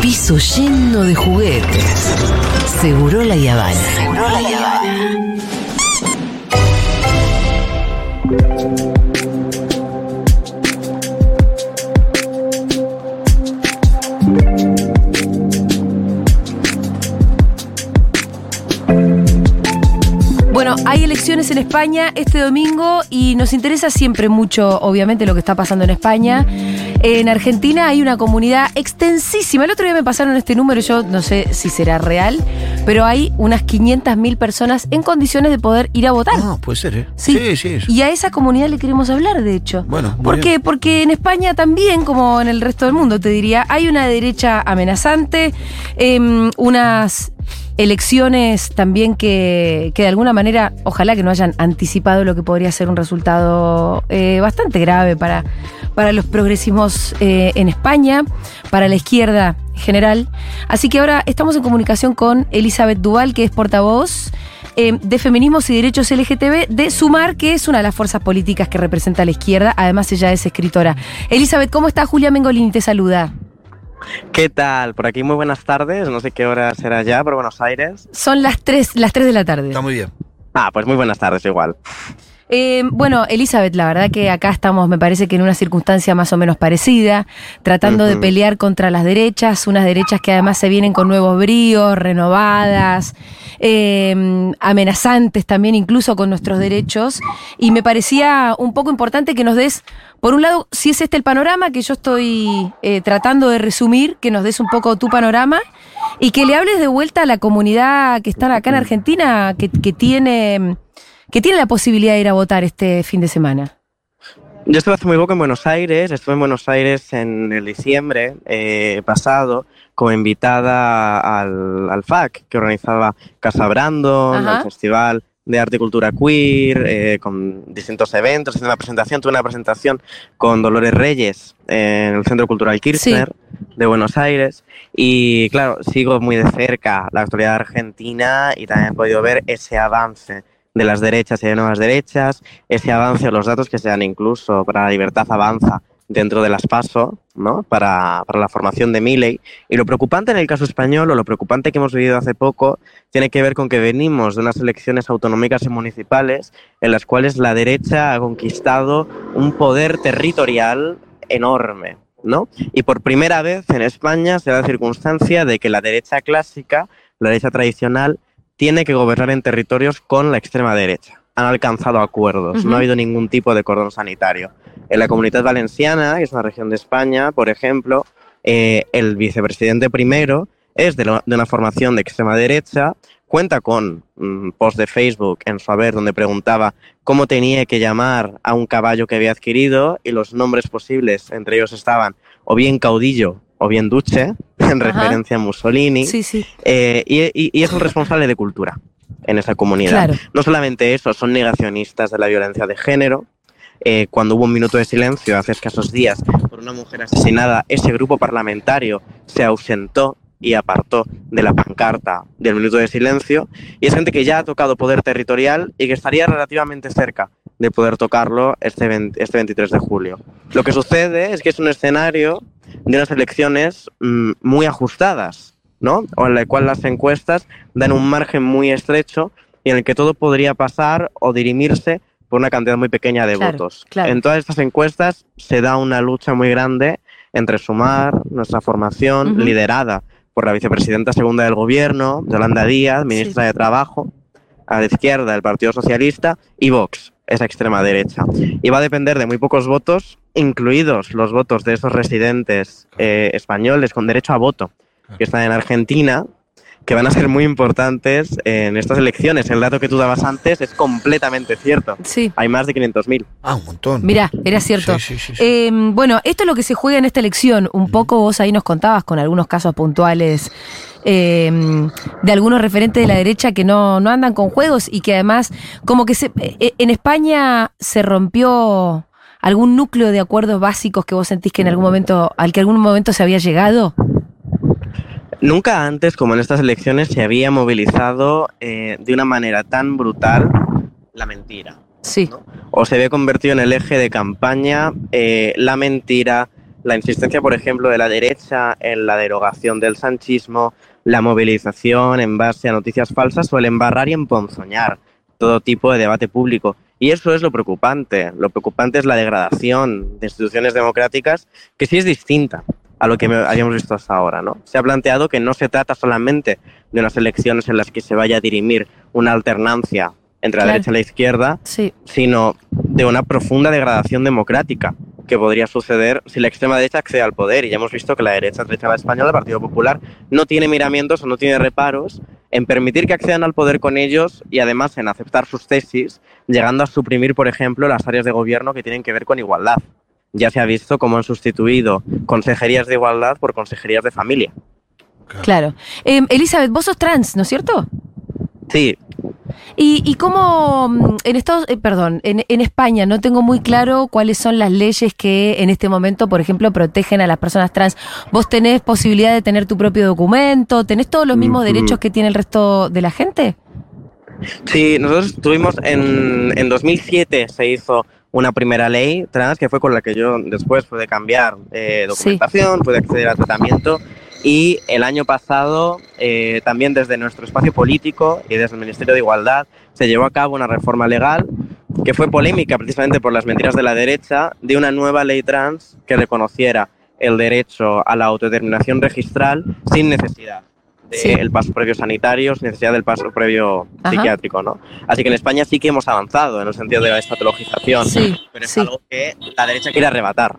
piso lleno de juguetes. Seguro la Yavana. Seguro la Yavana. Bueno, hay elecciones en España este domingo y nos interesa siempre mucho, obviamente, lo que está pasando en España. En Argentina hay una comunidad extensísima. El otro día me pasaron este número, yo no sé si será real, pero hay unas 500.000 personas en condiciones de poder ir a votar. Ah, puede ser, ¿eh? Sí. sí. sí. Y a esa comunidad le queremos hablar, de hecho. Bueno, ¿Por bien. qué? Porque en España también, como en el resto del mundo, te diría, hay una derecha amenazante, em, unas elecciones también que, que de alguna manera, ojalá que no hayan anticipado lo que podría ser un resultado eh, bastante grave para, para los progresismos eh, en España, para la izquierda en general. Así que ahora estamos en comunicación con Elizabeth Duval, que es portavoz eh, de Feminismos y Derechos LGTB de Sumar, que es una de las fuerzas políticas que representa a la izquierda. Además, ella es escritora. Elizabeth, ¿cómo está? Julia Mengolini te saluda. ¿Qué tal? Por aquí muy buenas tardes. No sé qué hora será ya por Buenos Aires. Son las 3, las 3 de la tarde. Está muy bien. Ah, pues muy buenas tardes igual. Eh, bueno, Elizabeth, la verdad que acá estamos, me parece que en una circunstancia más o menos parecida, tratando de pelear contra las derechas, unas derechas que además se vienen con nuevos bríos, renovadas, eh, amenazantes también incluso con nuestros derechos. Y me parecía un poco importante que nos des, por un lado, si es este el panorama que yo estoy eh, tratando de resumir, que nos des un poco tu panorama y que le hables de vuelta a la comunidad que está acá en Argentina, que, que tiene que tiene la posibilidad de ir a votar este fin de semana. Yo estuve hace muy poco en Buenos Aires. Estuve en Buenos Aires en el diciembre eh, pasado como invitada al, al FAC que organizaba Casa Brandon, el Festival de Arte y Cultura Queer, eh, con distintos eventos, haciendo una presentación. Tuve una presentación con Dolores Reyes en el Centro Cultural Kirchner de Buenos Aires. Y claro, sigo muy de cerca la actualidad argentina y también he podido ver ese avance de las derechas y de nuevas derechas, ese avance los datos que se dan incluso para la libertad avanza dentro de las PASO, ¿no? para, para la formación de Milley. Y lo preocupante en el caso español, o lo preocupante que hemos vivido hace poco, tiene que ver con que venimos de unas elecciones autonómicas y municipales en las cuales la derecha ha conquistado un poder territorial enorme. ¿no? Y por primera vez en España se da la circunstancia de que la derecha clásica, la derecha tradicional, tiene que gobernar en territorios con la extrema derecha. Han alcanzado acuerdos, no ha habido ningún tipo de cordón sanitario. En la comunidad valenciana, que es una región de España, por ejemplo, eh, el vicepresidente primero es de, lo- de una formación de extrema derecha, cuenta con un post de Facebook en su haber donde preguntaba cómo tenía que llamar a un caballo que había adquirido y los nombres posibles, entre ellos estaban o bien caudillo o bien duce, en Ajá. referencia a Mussolini. Sí, sí. Eh, y, y- y es un responsable de cultura en esa comunidad. Claro. No solamente eso, son negacionistas de la violencia de género. Eh, cuando hubo un minuto de silencio hace escasos días por una mujer asesinada, ese grupo parlamentario se ausentó y apartó de la pancarta del minuto de silencio. Y es gente que ya ha tocado poder territorial y que estaría relativamente cerca de poder tocarlo este, 20 este 23 de julio. Lo que sucede es que es un escenario de unas elecciones mm, muy ajustadas, ¿no? O en la cual las encuestas dan un margen muy estrecho y en el que todo podría pasar o dirimirse por una cantidad muy pequeña de Claro, votos. claro. En todas estas encuestas se da una lucha muy grande entre Sumar, nuestra formación, liderada por la vicepresidenta segunda del gobierno, Yolanda Díaz, ministra de Trabajo, a la izquierda del Partido Socialista, y Vox, esa extrema derecha. Y va a depender de muy pocos votos, incluidos los votos de esos residentes eh, españoles con derecho a voto que están en Argentina, que van a ser muy importantes en estas elecciones. El dato que tú dabas antes es completamente cierto. Sí. Hay más de 500.000. Ah, un montón. Mirá, era cierto. Sí, sí, sí, sí. Eh, bueno, esto es lo que se juega en esta elección. Un poco vos ahí nos contabas con algunos casos puntuales eh, de algunos referentes de la derecha que no, no andan con juegos y que además, como que se, eh, en España se rompió algún núcleo de acuerdos básicos que vos sentís que en algún momento, al que algún momento se había llegado. Nunca antes, como en estas elecciones, se había movilizado eh, de una manera tan brutal la mentira. Sí. O se había convertido en el eje de campaña eh, la mentira, la insistencia, por ejemplo, de la derecha en la derogación del sanchismo, la movilización en base a noticias falsas o el embarrar y emponzoñar todo tipo de debate público. Y eso es lo preocupante. Lo preocupante es la degradación de instituciones democráticas, que sí es distinta a lo que habíamos visto hasta ahora. ¿no? Se ha planteado que no se trata solamente de unas elecciones en las que se vaya a dirimir una alternancia entre la derecha y la izquierda, sino de una profunda degradación democrática que podría suceder si la extrema derecha accede al poder. Y ya hemos visto que la derecha derecha española, el Partido Popular, no tiene miramientos o no tiene reparos en permitir que accedan al poder con ellos y además en aceptar sus tesis, llegando a suprimir, por ejemplo, las áreas de gobierno que tienen que ver con igualdad. Ya se ha visto cómo han sustituido consejerías de igualdad por consejerías de familia. Claro. Em, Elizabeth, vos sos trans, ¿no es cierto? Sí, ¿Y, y cómo mm, en Estados, eh, perdón, en, en, España no tengo muy claro cuáles son las leyes que en este momento, por ejemplo, protegen a las personas trans? ¿Vos tenés posibilidad de tener tu propio documento? ¿Tenés todos los mismos derechos que tiene el resto de la gente? Sí, nosotros tuvimos en, en 2007 se hizo una primera ley trans que fue con la que yo después pude cambiar eh, documentación, pude acceder al tratamiento y el año pasado, eh, también desde nuestro espacio político y desde el Ministerio de Igualdad, se llevó a cabo una reforma legal que fue polémica precisamente por las mentiras de la derecha de una nueva ley trans que reconociera el derecho a la autodeterminación registral sin necesidad del paso previo sanitario, sin necesidad del paso previo psiquiátrico, ¿no? Así que en España sí que hemos avanzado en el sentido de la estatologización, pero es algo que la derecha quiere arrebatar.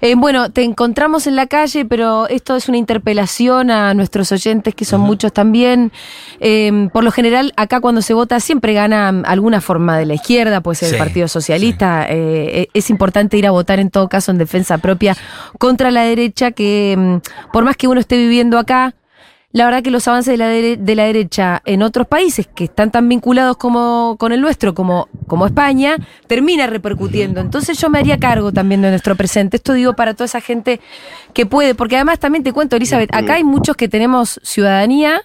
Eh, bueno, te encontramos en la calle, pero esto es una interpelación a nuestros oyentes, que son muchos también. Em, por lo general, acá cuando se vota siempre gana alguna forma de la izquierda, puede ser el Partido Socialista. Eh, es importante ir a votar en todo caso en defensa propia contra la derecha, que em, por más que uno esté viviendo acá, la verdad que los avances de la, de la derecha en otros países que están tan vinculados como con el nuestro, como, como España, termina repercutiendo. Entonces yo me haría cargo también de nuestro presente. Esto digo para toda esa gente que puede, porque además también te cuento, Elizabeth, acá hay muchos que tenemos ciudadanía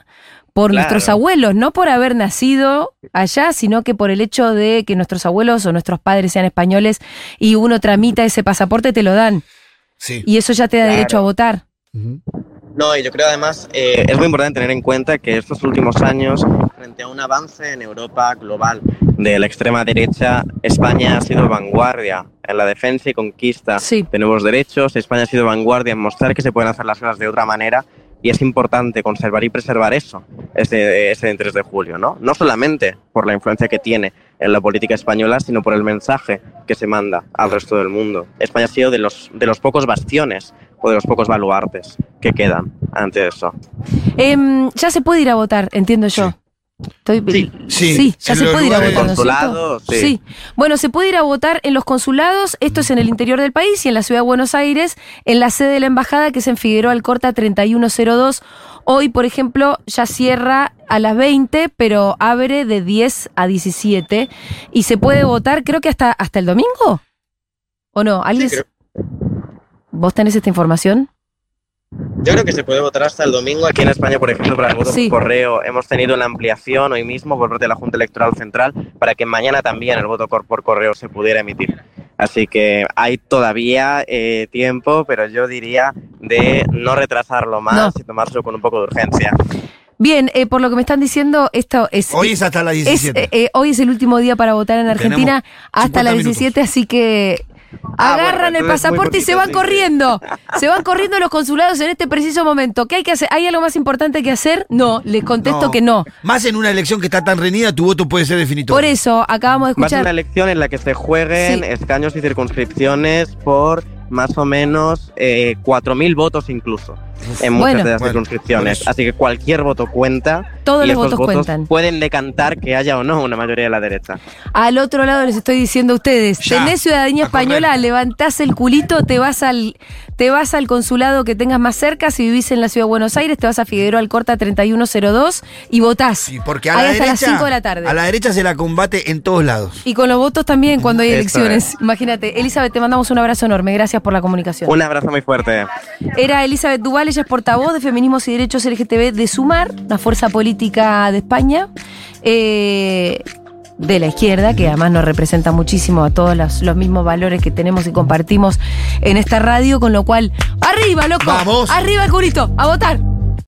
por nuestros abuelos, no por haber nacido allá, sino que por el hecho de que nuestros abuelos o nuestros padres sean españoles y uno tramita ese pasaporte, te lo dan. Sí. Y eso ya te da derecho a votar. No, y yo creo además eh, es muy importante tener en cuenta que estos últimos años, frente a un avance en Europa global de la extrema derecha, España ha sido vanguardia en la defensa y conquista de nuevos derechos. España ha sido vanguardia en mostrar que se pueden hacer las cosas de otra manera y es importante conservar y preservar eso, ese, ese 3 de julio, ¿no? No solamente por la influencia que tiene en la política española, sino por el mensaje que se manda al resto del mundo. España ha sido de los, de los pocos bastiones o de los pocos baluartes que quedan ante eso. Em, ya se puede ir a votar, entiendo yo. sí. sí, ya se puede ir a votar. sí. Bueno, se puede ir a votar en los consulados, esto es en el interior del país y en la ciudad de Buenos Aires, en la sede de la embajada que es en Figueroa Alcorta 3102. Hoy, por ejemplo, ya cierra a las 20, pero abre de 10 a 17 y se puede votar, creo que hasta, hasta el domingo. ¿O no? ¿Alguien? ¿Vos tenés esta información? Yo creo que se puede votar hasta el domingo. Aquí en España, por ejemplo, para el voto por correo, hemos tenido una ampliación hoy mismo por parte de la Junta Electoral Central para que mañana también el voto por correo se pudiera emitir. Así que hay todavía eh, tiempo, pero yo diría de no retrasarlo más y tomarlo con un poco de urgencia. Bien, eh, por lo que me están diciendo, esto es. Hoy es hasta las 17. Eh, hoy es el último día para votar en Argentina hasta las 17, así que Ah, Agarran el pasaporte y se van corriendo. Se van corriendo los consulados en este preciso momento. ¿Qué hay que hacer? ¿Hay algo más importante que hacer? No, les contesto que no. Más en una elección que está tan reñida, tu voto puede ser definitorio. Por eso, acabamos de escuchar. Más en una elección en la que se jueguen escaños y circunscripciones por más o menos eh, 4.000 votos incluso en muchas de las circunscripciones. Así que cualquier voto cuenta. Todos los votos, cuentan. Pueden decantar que haya o no una mayoría de la derecha. Al otro lado les estoy diciendo a ustedes, tenés ciudadanía española, levantás el culito, te vas al te vas al consulado que tengas más cerca, si vivís en la ciudad de Buenos Aires, te vas a Figueroa Alcorta 3102 y votás. Sí, porque a la derecha, las 5 de la tarde. A la derecha se la combate en todos lados. Y con los votos también cuando hay elecciones. Imagínate. Elizabeth, te mandamos un abrazo enorme. Gracias por la comunicación. Un abrazo muy fuerte. Era Elizabeth Duval, ella es portavoz de Feminismos y Derechos LGTB de Sumar, la fuerza política de España. Eh, de la izquierda, que además nos representa muchísimo a todos los, los mismos valores que tenemos y compartimos en esta radio, con lo cual, arriba, loco. Vamos. Arriba el curito, a votar.